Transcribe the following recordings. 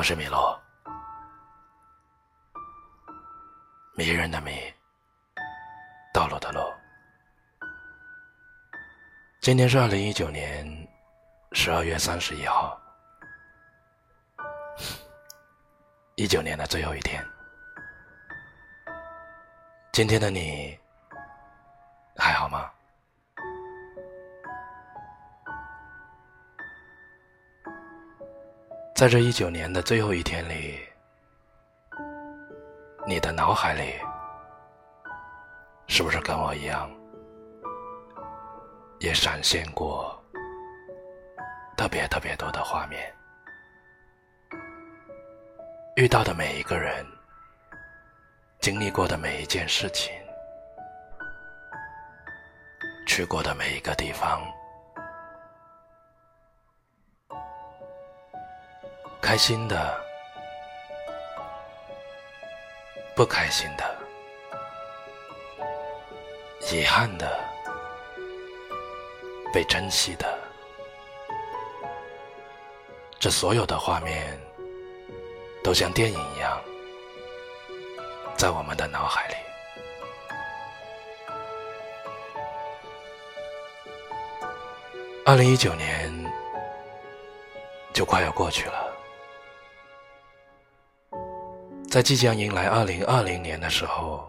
我是米洛，迷人的迷，道路的路。今天是二零一九年十二月三十一号，一九年的最后一天。今天的你还好吗？在这一九年的最后一天里，你的脑海里是不是跟我一样，也闪现过特别特别多的画面？遇到的每一个人，经历过的每一件事情，去过的每一个地方。开心的，不开心的，遗憾的，被珍惜的，这所有的画面，都像电影一样，在我们的脑海里。二零一九年就快要过去了。在即将迎来二零二零年的时候，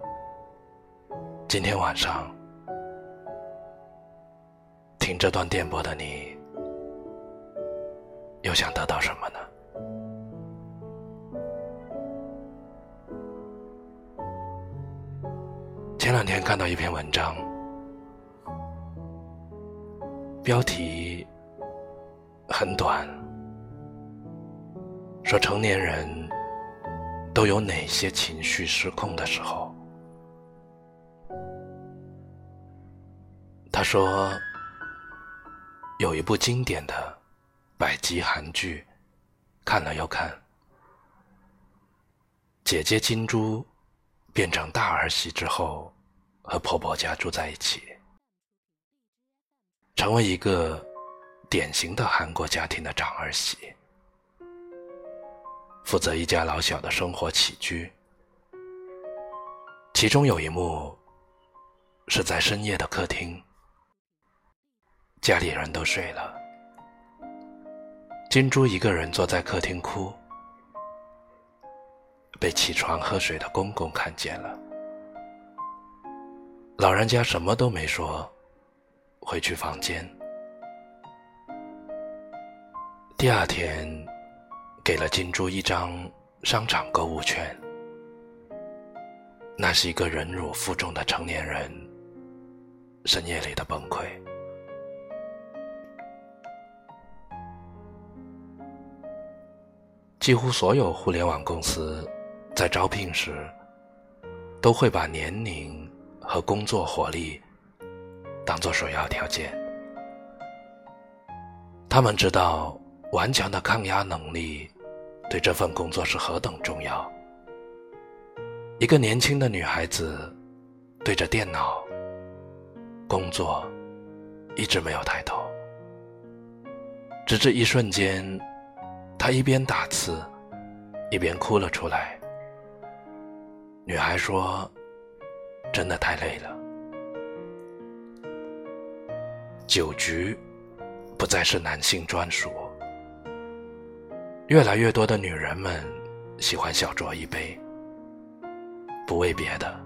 今天晚上听这段电波的你，又想得到什么呢？前两天看到一篇文章，标题很短，说成年人。都有哪些情绪失控的时候？他说，有一部经典的百集韩剧，看了又看。姐姐金珠变成大儿媳之后，和婆婆家住在一起，成为一个典型的韩国家庭的长儿媳。负责一家老小的生活起居，其中有一幕是在深夜的客厅，家里人都睡了，金珠一个人坐在客厅哭，被起床喝水的公公看见了，老人家什么都没说，回去房间，第二天。给了金珠一张商场购物券，那是一个忍辱负重的成年人深夜里的崩溃。几乎所有互联网公司在招聘时，都会把年龄和工作活力当做首要条件。他们知道。顽强的抗压能力，对这份工作是何等重要。一个年轻的女孩子，对着电脑工作，一直没有抬头，直至一瞬间，她一边打字，一边哭了出来。女孩说：“真的太累了。”酒局不再是男性专属。越来越多的女人们喜欢小酌一杯，不为别的，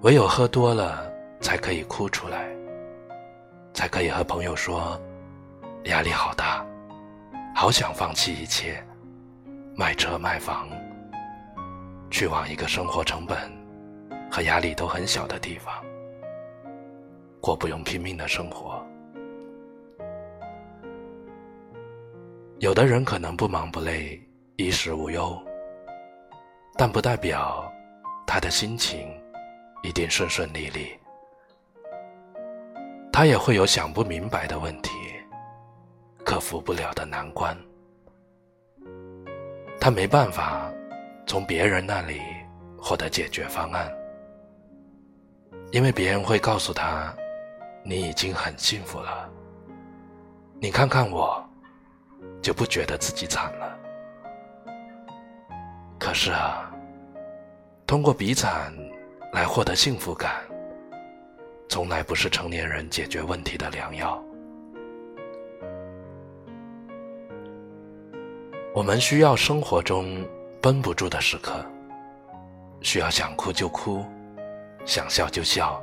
唯有喝多了才可以哭出来，才可以和朋友说压力好大，好想放弃一切，卖车卖房，去往一个生活成本和压力都很小的地方，过不用拼命的生活。有的人可能不忙不累，衣食无忧，但不代表他的心情一定顺顺利利。他也会有想不明白的问题，克服不了的难关。他没办法从别人那里获得解决方案，因为别人会告诉他：“你已经很幸福了。”你看看我。就不觉得自己惨了。可是啊，通过比惨来获得幸福感，从来不是成年人解决问题的良药。我们需要生活中绷不住的时刻，需要想哭就哭，想笑就笑，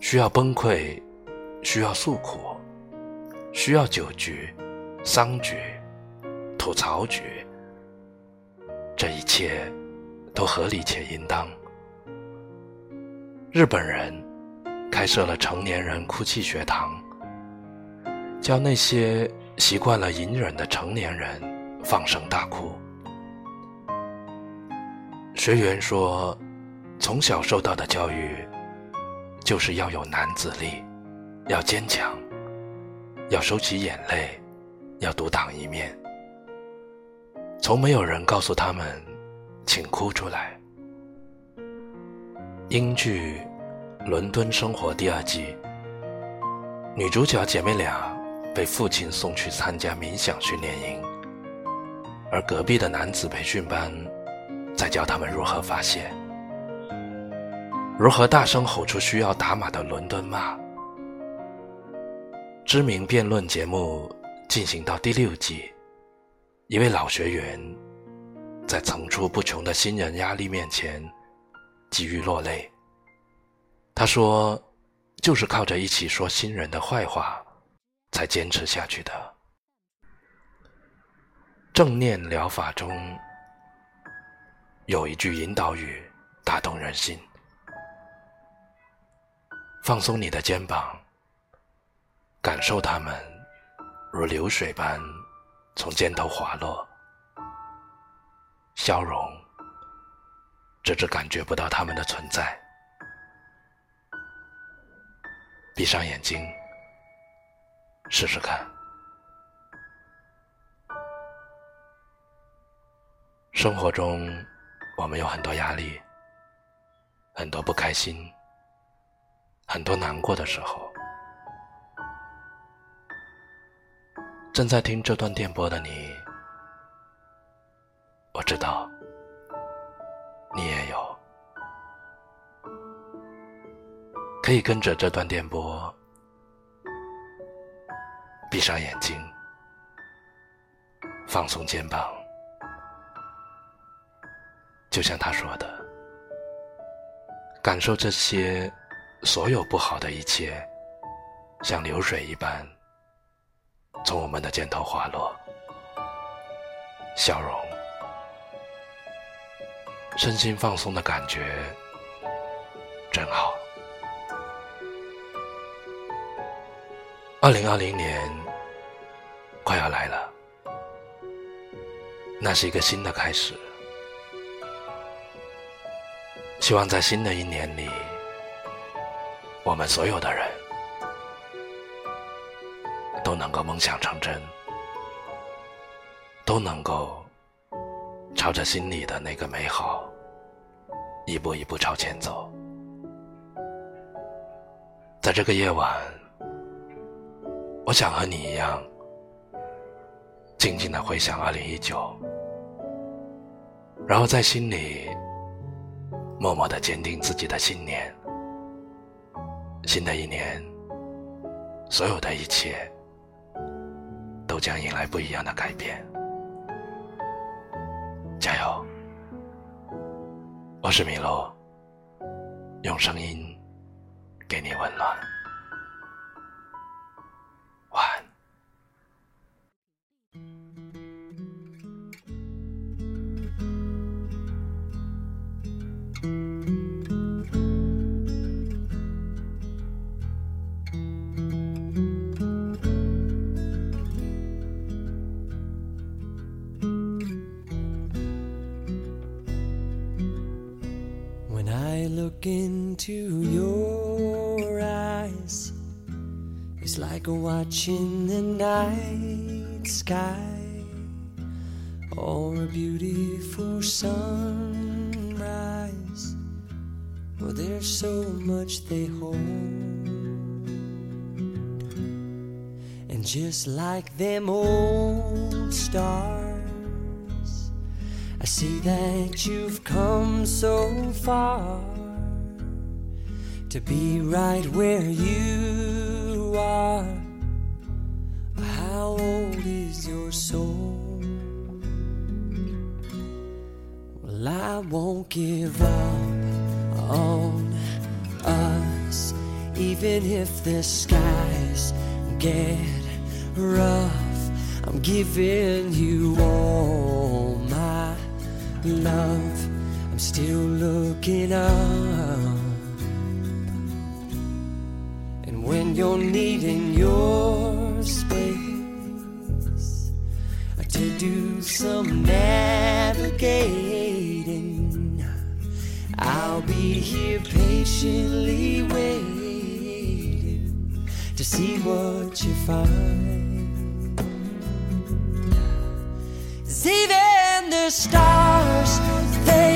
需要崩溃，需要诉苦，需要酒局、丧局、吐槽局，这一切都合理且应当。日本人开设了成年人哭泣学堂，教那些习惯了隐忍的成年人。放声大哭。学员说：“从小受到的教育，就是要有男子力，要坚强，要收起眼泪，要独当一面。从没有人告诉他们，请哭出来。”英剧《伦敦生活》第二季，女主角姐妹俩被父亲送去参加冥想训练营。而隔壁的男子培训班，在教他们如何发泄，如何大声吼出需要打码的伦敦骂。知名辩论节目进行到第六季，一位老学员在层出不穷的新人压力面前，几欲落泪。他说：“就是靠着一起说新人的坏话，才坚持下去的。”正念疗法中有一句引导语打动人心：放松你的肩膀，感受它们如流水般从肩头滑落，消融，直至感觉不到它们的存在。闭上眼睛，试试看。生活中，我们有很多压力，很多不开心，很多难过的时候。正在听这段电波的你，我知道，你也有，可以跟着这段电波，闭上眼睛，放松肩膀。就像他说的，感受这些所有不好的一切，像流水一般从我们的肩头滑落。笑容，身心放松的感觉真好。二零二零年快要来了，那是一个新的开始。希望在新的一年里，我们所有的人都能够梦想成真，都能够朝着心里的那个美好一步一步朝前走。在这个夜晚，我想和你一样，静静的回想二零一九，然后在心里。默默的坚定自己的信念。新的一年，所有的一切都将迎来不一样的改变。加油！我是米洛，用声音给你温暖。Look into your eyes. It's like watching the night sky Or a beautiful sunrise. Well, there's so much they hold. And just like them old stars I see that you've come so far to be right where you are. How old is your soul? Well, I won't give up on us, even if the skies get rough. I'm giving you all my love. I'm still looking up. You're needing your space to do some navigating, I'll be here patiently waiting to see what you find. even the stars, they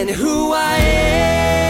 And who I am.